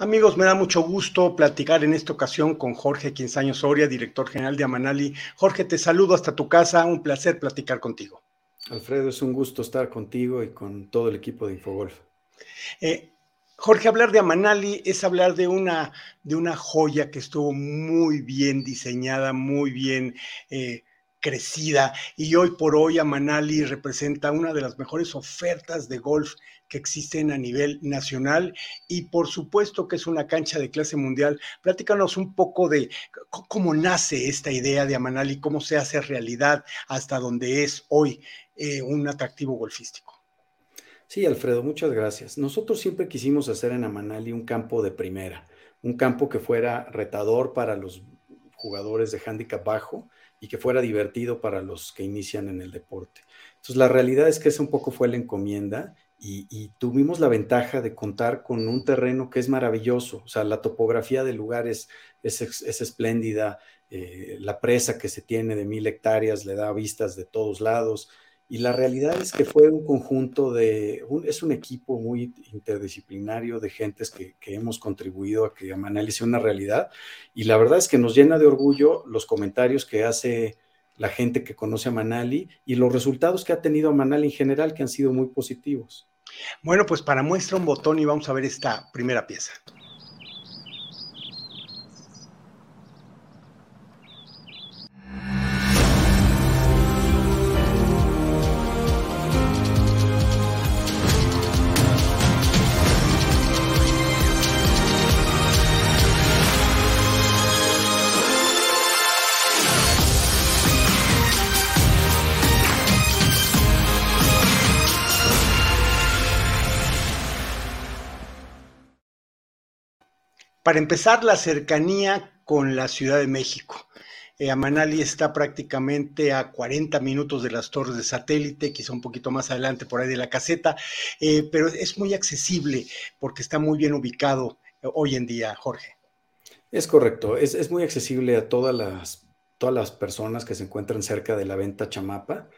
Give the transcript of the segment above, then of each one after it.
Amigos, me da mucho gusto platicar en esta ocasión con Jorge Quinzaño Soria, director general de Amanali. Jorge, te saludo hasta tu casa, un placer platicar contigo. Alfredo, es un gusto estar contigo y con todo el equipo de Infogolf. Eh, Jorge, hablar de Amanali es hablar de una, de una joya que estuvo muy bien diseñada, muy bien eh, crecida y hoy por hoy Amanali representa una de las mejores ofertas de golf que existen a nivel nacional y por supuesto que es una cancha de clase mundial. Platícanos un poco de cómo nace esta idea de Amanali, cómo se hace realidad hasta donde es hoy eh, un atractivo golfístico. Sí, Alfredo, muchas gracias. Nosotros siempre quisimos hacer en Amanali un campo de primera, un campo que fuera retador para los jugadores de handicap bajo y que fuera divertido para los que inician en el deporte. Entonces, la realidad es que esa un poco fue la encomienda y, tuvimos la ventaja de contar con un terreno que es maravilloso, o sea, la topografía del lugar es, es, espléndida, eh, la presa que se tiene de mil hectáreas le da vistas de todos lados, y la realidad es que fue un conjunto de, es un equipo muy interdisciplinario de gentes que, hemos contribuido a que Amanali sea una realidad. Y la verdad es que nos llena de orgullo los comentarios que hace la gente que conoce a Manali y los resultados que ha tenido Manali en general, que han sido muy positivos. Bueno, pues para muestra un botón y vamos a ver esta primera pieza. Para empezar, la cercanía con la Ciudad de México. Eh, Amanali está prácticamente a 40 minutos de las torres de satélite, quizá un poquito más adelante por ahí de la caseta, eh, pero es muy accesible porque está muy bien ubicado eh, hoy en día, Jorge. Es correcto, es, muy accesible a todas las, todas las personas que se encuentran cerca de la venta Chamapa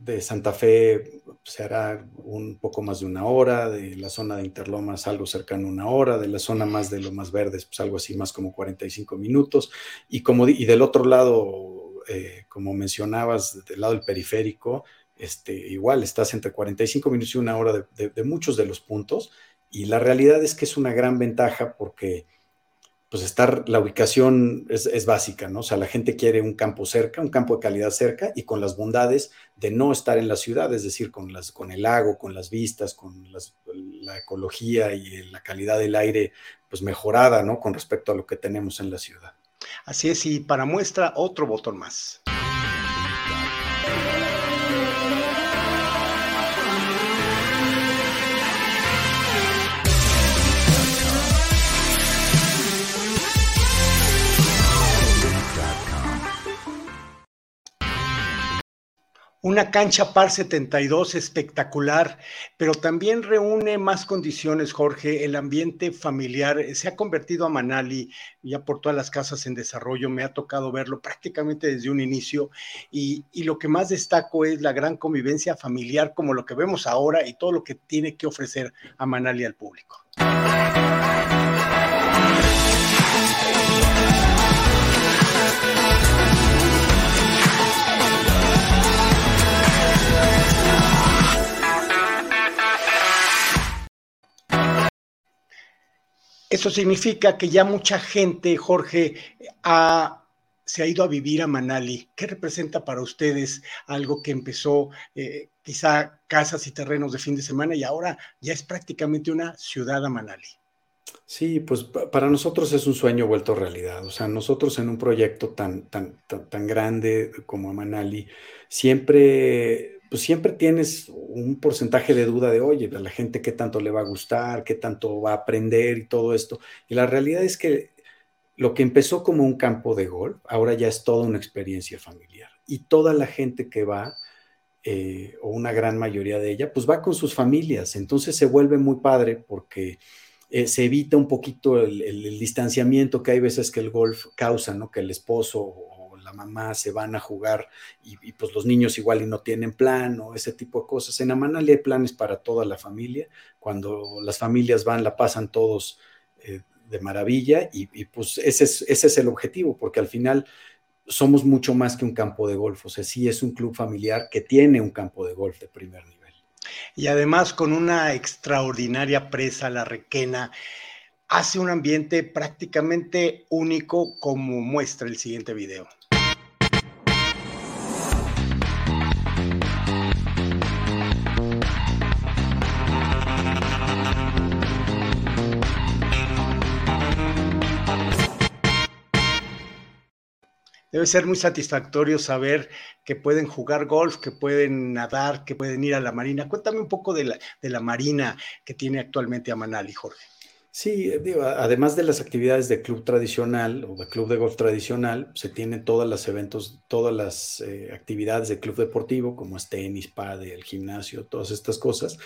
de Santa Fe se hará un poco más de una hora, de la zona de Interlomas algo cercano a una hora, de la zona más de lo más verdes, pues algo así más como 45 minutos. Y, como, y del otro lado, eh, como mencionabas, del lado del periférico, este, igual estás entre 45 minutos y una hora de muchos de los puntos. Y la realidad es que es una gran ventaja porque pues estar, la ubicación es, básica, ¿no? O sea, la gente quiere un campo cerca, un campo de calidad cerca y con las bondades de no estar en la ciudad, es decir, con, las, con el lago, con las vistas, con la ecología y la calidad del aire, pues mejorada, ¿no? Con respecto a lo que tenemos en la ciudad. Así es, y para muestra, otro botón más. Una cancha par 72 espectacular, pero también reúne más condiciones, Jorge. El ambiente familiar se ha convertido a Manali ya por todas las casas en desarrollo. Me ha tocado verlo prácticamente desde un inicio y, y lo que más destaco es la gran convivencia familiar como lo que vemos ahora y todo lo que tiene que ofrecer a Manali al público. Eso significa que ya mucha gente, Jorge, se ha ido a vivir a Manali. ¿Qué representa para ustedes algo que empezó eh, quizá casas y terrenos de fin de semana y ahora ya es prácticamente una ciudad a Manali? Sí, pues para nosotros es un sueño vuelto realidad. O sea, nosotros en un proyecto tan, tan, tan, tan grande como Manali, siempre pues siempre tienes un porcentaje de duda de, oye, la gente qué tanto le va a gustar, qué tanto va a aprender y todo esto. Y la realidad es que lo que empezó como un campo de golf, ahora ya es toda una experiencia familiar. Y toda la gente que va, eh, o una gran mayoría de ella, pues va con sus familias. Entonces se vuelve muy padre porque eh, se evita un poquito el, el, distanciamiento que hay veces que el golf causa, ¿no? Que el esposo la mamá se van a jugar y, pues los niños igual y no tienen plan o ese tipo de cosas. En Amanali hay planes para toda la familia. Cuando las familias van, la pasan todos eh, de maravilla y, pues ese es, ese es el objetivo, porque al final somos mucho más que un campo de golf. O sea, sí es un club familiar que tiene un campo de golf de primer nivel. Y además con una extraordinaria presa, la Requena, hace un ambiente prácticamente único como muestra el siguiente video. Debe ser muy satisfactorio saber que pueden jugar golf, que pueden nadar, que pueden ir a la marina. Cuéntame un poco de la, de la marina que tiene actualmente Amanali, Jorge. Sí, además de las actividades de club tradicional o de club de golf tradicional, se tienen todas las eventos, todas las eh, actividades de club deportivo, como es tenis, el gimnasio, todas estas cosas,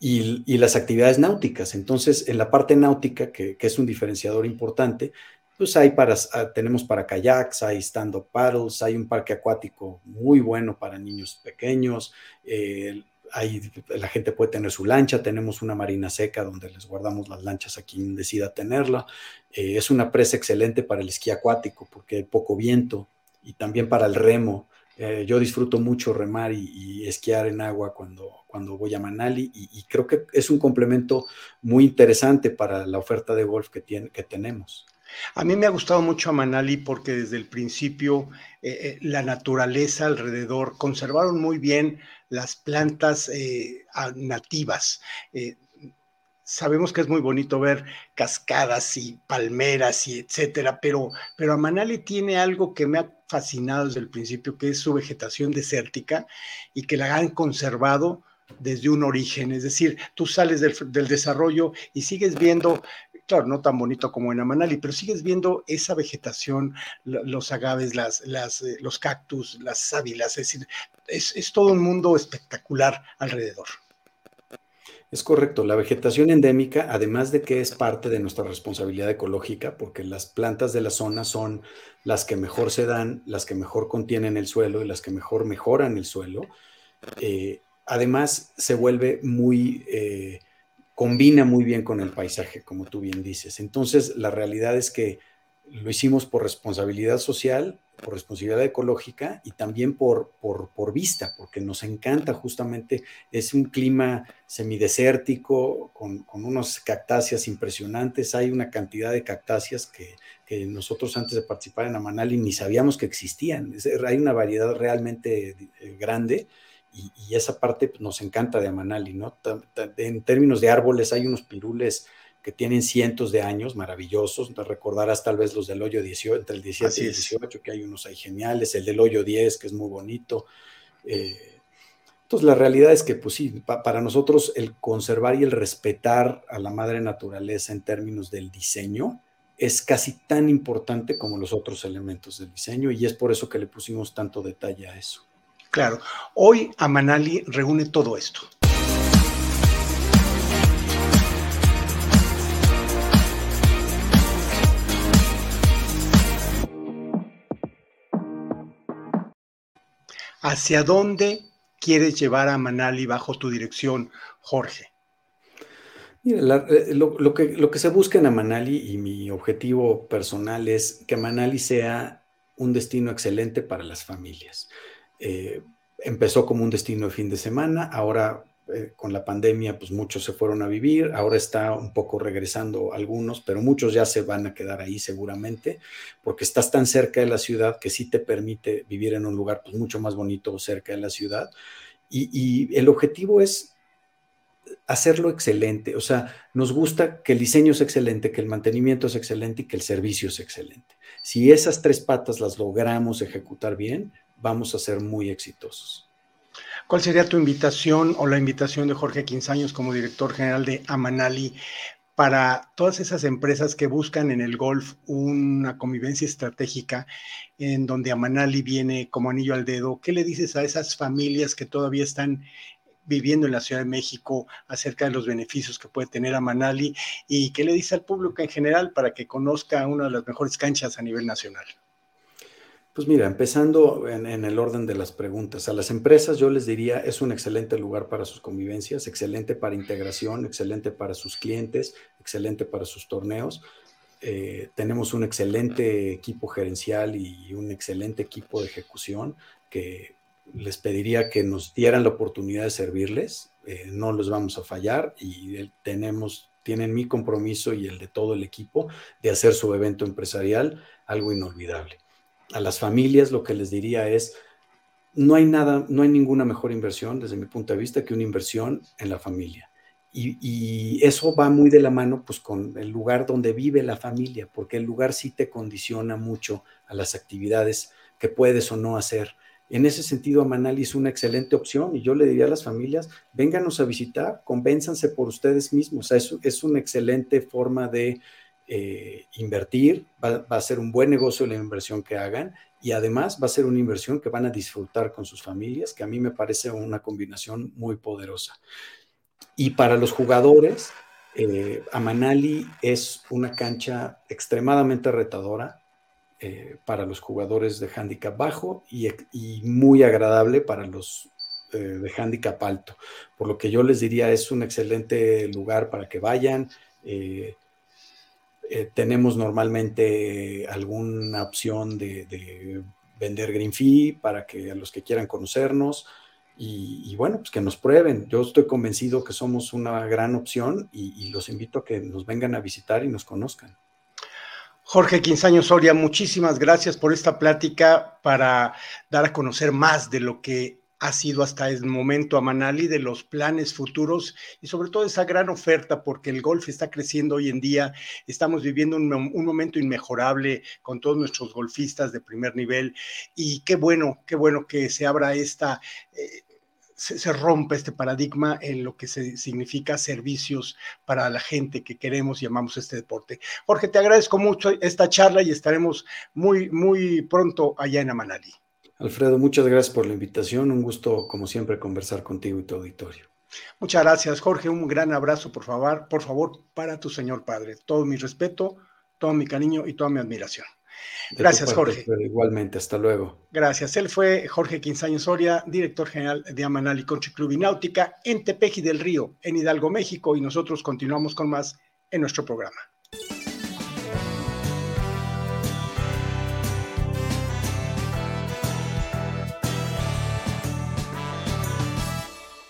y, las actividades náuticas. Entonces, en la parte náutica, que, es un diferenciador importante, pues hay para, ah, tenemos para kayaks, hay stand-up paddles, hay un parque acuático muy bueno para niños pequeños, eh, ahí la gente puede tener su lancha, tenemos una marina seca donde les guardamos las lanchas a quien decida tenerla. Eh, es una presa excelente para el esquí acuático porque hay poco viento y también para el remo. Eh, yo disfruto mucho remar y, esquiar en agua cuando, cuando voy a Manali y, creo que es un complemento muy interesante para la oferta de golf que, tiene, que tenemos. A mí me ha gustado mucho a Manali porque desde el principio eh, la naturaleza alrededor conservaron muy bien las plantas eh, nativas. Eh, sabemos que es muy bonito ver cascadas y palmeras y etcétera, pero, pero Manali tiene algo que me ha fascinado desde el principio, que es su vegetación desértica y que la han conservado desde un origen, es decir, tú sales del, del, desarrollo y sigues viendo claro, no tan bonito como en Amanali, pero sigues viendo esa vegetación, los agaves, las, eh, los cactus, las sábilas, es decir, es, todo un mundo espectacular alrededor. Es correcto, la vegetación endémica, además de que es parte de nuestra responsabilidad ecológica, porque las plantas de la zona son las que mejor se dan, las que mejor contienen el suelo y las que mejor mejoran el suelo, eh, además se vuelve muy... Eh, combina muy bien con el paisaje, como tú bien dices. Entonces, la realidad es que lo hicimos por responsabilidad social, por responsabilidad ecológica y también por, por, vista, porque nos encanta justamente, es un clima semidesértico con, con unos cactáceas impresionantes, hay una cantidad de cactáceas que, que, nosotros antes de participar en Amanali ni sabíamos que existían, hay una variedad realmente eh, grande y, esa parte pues, nos encanta de Amanali, ¿no? En términos de árboles hay unos pirules que tienen cientos de años, maravillosos, te recordarás tal vez los del hoyo 18, entre el 17 y el 18, que hay unos ahí geniales, el del hoyo 10, que es muy bonito. Eh, entonces, la realidad es que, pues sí, para nosotros el conservar y el respetar a la madre naturaleza en términos del diseño es casi tan importante como los otros elementos del diseño y es por eso que le pusimos tanto detalle a eso. Claro, hoy Amanali reúne todo esto. ¿Hacia dónde quieres llevar a Manali bajo tu dirección, Jorge? Mira, eh, lo, que, se busca en Amanali y mi objetivo personal es que Manali sea un destino excelente para las familias. Eh, empezó como un destino de fin de semana, ahora eh, con la pandemia pues muchos se fueron a vivir, ahora está un poco regresando algunos, pero muchos ya se van a quedar ahí seguramente, porque estás tan cerca de la ciudad que sí te permite vivir en un lugar pues mucho más bonito cerca de la ciudad. Y, el objetivo es hacerlo excelente, o sea, nos gusta que el diseño es excelente, que el mantenimiento es excelente y que el servicio es excelente. Si esas tres patas las logramos ejecutar bien, vamos a ser muy exitosos. ¿Cuál sería tu invitación o la invitación de Jorge Quinzaños como director general de Amanali para todas esas empresas que buscan en el golf una convivencia estratégica en donde Amanali viene como anillo al dedo? ¿Qué le dices a esas familias que todavía están viviendo en la Ciudad de México acerca de los beneficios que puede tener Amanali y qué le dice al público en general para que conozca una de las mejores canchas a nivel nacional? Pues mira, empezando en, el orden de las preguntas, a las empresas yo les diría es un excelente lugar para sus convivencias, excelente para integración, excelente para sus clientes, excelente para sus torneos. Eh, tenemos un excelente equipo gerencial y un excelente equipo de ejecución que les pediría que nos dieran la oportunidad de servirles. Eh, no los vamos a fallar y tenemos, tienen mi compromiso y el de todo el equipo de hacer su evento empresarial algo inolvidable. A las familias lo que les diría es, no hay nada, no hay ninguna mejor inversión desde mi punto de vista que una inversión en la familia. Y, eso va muy de la mano pues con el lugar donde vive la familia, porque el lugar sí te condiciona mucho a las actividades que puedes o no hacer. En ese sentido, Amanali es una excelente opción y yo le diría a las familias, vénganos a visitar, convénzanse por ustedes mismos. es, es una excelente forma de eh, invertir, va, a ser un buen negocio la inversión que hagan y además va a ser una inversión que van a disfrutar con sus familias, que a mí me parece una combinación muy poderosa. Y para los jugadores, eh, Amanali es una cancha extremadamente retadora eh, para los jugadores de handicap bajo y, muy agradable para los eh, de handicap alto. Por lo que yo les diría es un excelente lugar para que vayan. Tenemos normalmente alguna opción de, de vender green fee para que a los que quieran conocernos. Y, bueno, pues que nos prueben. Yo estoy convencido que somos una gran opción y, los invito a que nos vengan a visitar y nos conozcan. Jorge Quinzaño Soria, muchísimas gracias por esta plática para dar a conocer más de lo que ha sido hasta el momento a Manali, de los planes futuros y sobre todo esa gran oferta, porque el golf está creciendo hoy en día. Estamos viviendo un, momento inmejorable con todos nuestros golfistas de primer nivel y qué bueno, qué bueno que se abra esta... Eh, se, rompe este paradigma en lo que se significa servicios para la gente que queremos y amamos este deporte. Jorge, te agradezco mucho esta charla y estaremos muy, muy pronto allá en Amanali. Alfredo, muchas gracias por la invitación. Un gusto, como siempre, conversar contigo y tu auditorio. Muchas gracias, Jorge. Un gran abrazo, por favor, por favor, para tu señor padre. Todo mi respeto, todo mi cariño y toda mi admiración. Gracias, Jorge. Igualmente, hasta luego. Gracias. Él fue Jorge Quinzaño Soria, director general de Amanali Country Club y Náutica en Tepeji del Río, en Hidalgo, México, y nosotros continuamos con más en nuestro programa.